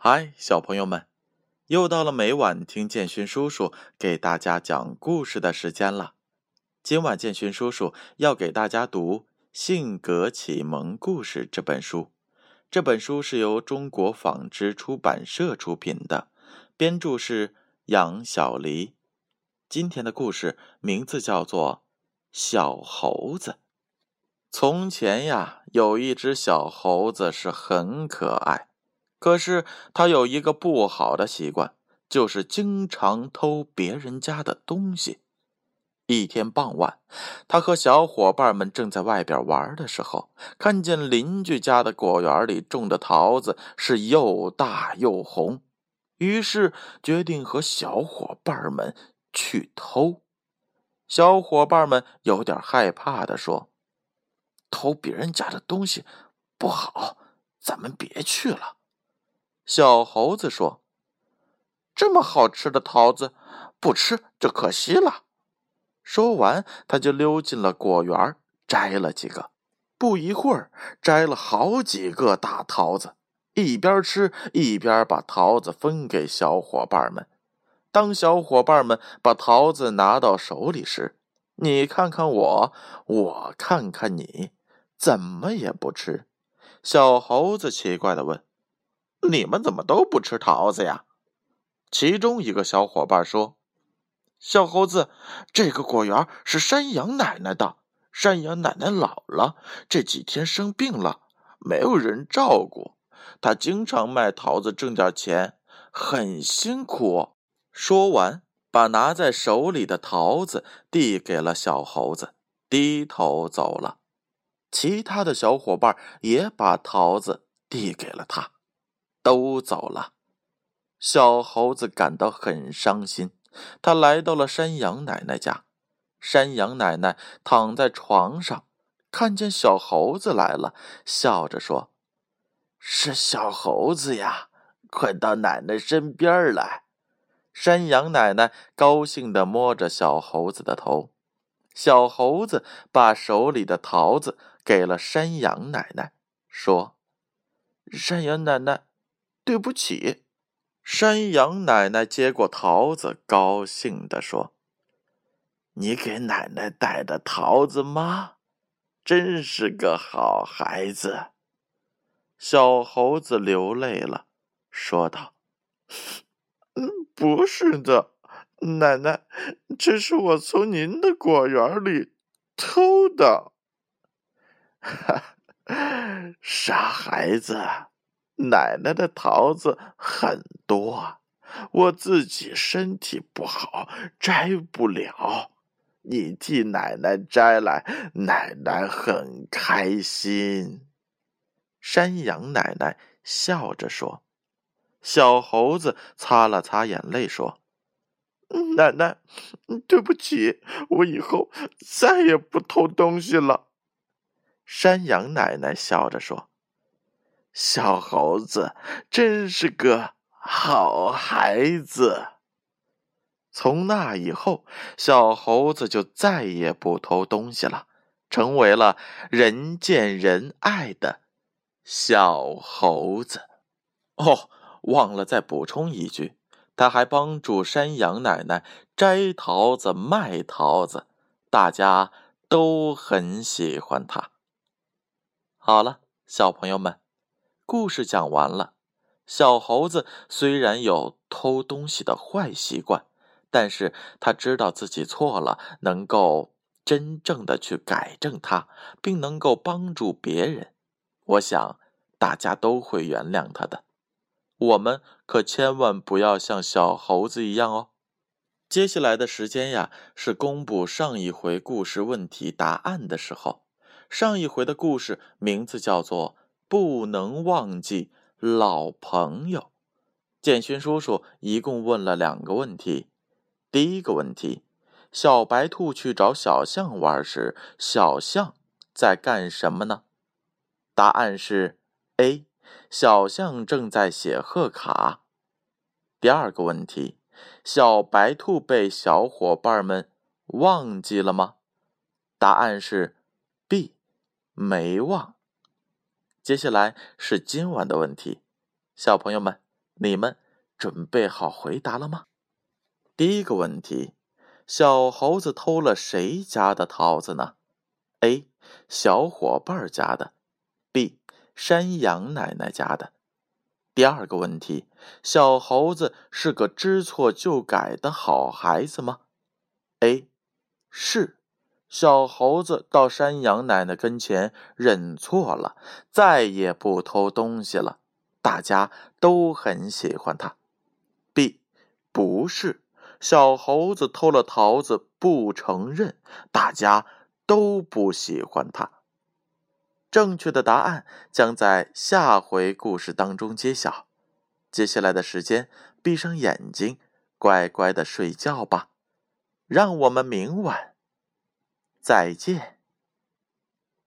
嗨，小朋友们，又到了每晚听建勋叔叔给大家讲故事的时间了。今晚建勋叔叔要给大家读《性格启蒙故事》这本书。这本书是由中国纺织出版社出品的，编著是杨小黎。今天的故事名字叫做《小猴子》。从前呀，有一只小猴子是很可爱，可是他有一个不好的习惯，就是经常偷别人家的东西。一天傍晚，他和小伙伴们正在外边玩的时候，看见邻居家的果园里种的桃子是又大又红，于是决定和小伙伴们去偷。小伙伴们有点害怕的说。偷别人家的东西不好，咱们别去了。小猴子说：“这么好吃的桃子，不吃就可惜了。”说完，他就溜进了果园，摘了几个。不一会儿，摘了好几个大桃子，一边吃一边把桃子分给小伙伴们。当小伙伴们把桃子拿到手里时，你看看我，我看看你。怎么也不吃，小猴子奇怪的问：“你们怎么都不吃桃子呀？”其中一个小伙伴说：“小猴子，这个果园是山羊奶奶的，山羊奶奶老了，这几天生病了，没有人照顾，她经常卖桃子挣点钱，很辛苦。”说完，把拿在手里的桃子递给了小猴子，低头走了。其他的小伙伴也把桃子递给了他，都走了。小猴子感到很伤心。他来到了山羊奶奶家，山羊奶奶躺在床上，看见小猴子来了，笑着说：“是小猴子呀，快到奶奶身边来。”山羊奶奶高兴地摸着小猴子的头。小猴子把手里的桃子。给了山羊奶奶，说：“山羊奶奶，对不起。”山羊奶奶接过桃子，高兴地说：“你给奶奶带的桃子吗？真是个好孩子。”小猴子流泪了，说道：“嗯，不是的，奶奶，这是我从您的果园里偷的。”哈，傻孩子，奶奶的桃子很多，我自己身体不好，摘不了。你替奶奶摘来，奶奶很开心。山羊奶奶笑着说：“小猴子擦了擦眼泪说：‘奶奶，对不起，我以后再也不偷东西了。’”山羊奶奶笑着说：“小猴子真是个好孩子。”从那以后，小猴子就再也不偷东西了，成为了人见人爱的小猴子。哦，忘了再补充一句，他还帮助山羊奶奶摘桃子、卖桃子，大家都很喜欢他。好了，小朋友们，故事讲完了。小猴子虽然有偷东西的坏习惯，但是他知道自己错了，能够真正的去改正它，并能够帮助别人。我想大家都会原谅他的。我们可千万不要像小猴子一样哦。接下来的时间呀，是公布上一回故事问题答案的时候。上一回的故事名字叫做《不能忘记老朋友》。建勋叔叔一共问了两个问题。第一个问题：小白兔去找小象玩时，小象在干什么呢？答案是 A，小象正在写贺卡。第二个问题：小白兔被小伙伴们忘记了吗？答案是 B。没忘。接下来是今晚的问题，小朋友们，你们准备好回答了吗？第一个问题：小猴子偷了谁家的桃子呢？A. 小伙伴家的。B. 山羊奶奶家的。第二个问题：小猴子是个知错就改的好孩子吗？A. 是。小猴子到山羊奶奶跟前认错了，再也不偷东西了。大家都很喜欢他。B，不是，小猴子偷了桃子不承认，大家都不喜欢他。正确的答案将在下回故事当中揭晓。接下来的时间，闭上眼睛，乖乖的睡觉吧。让我们明晚。再见。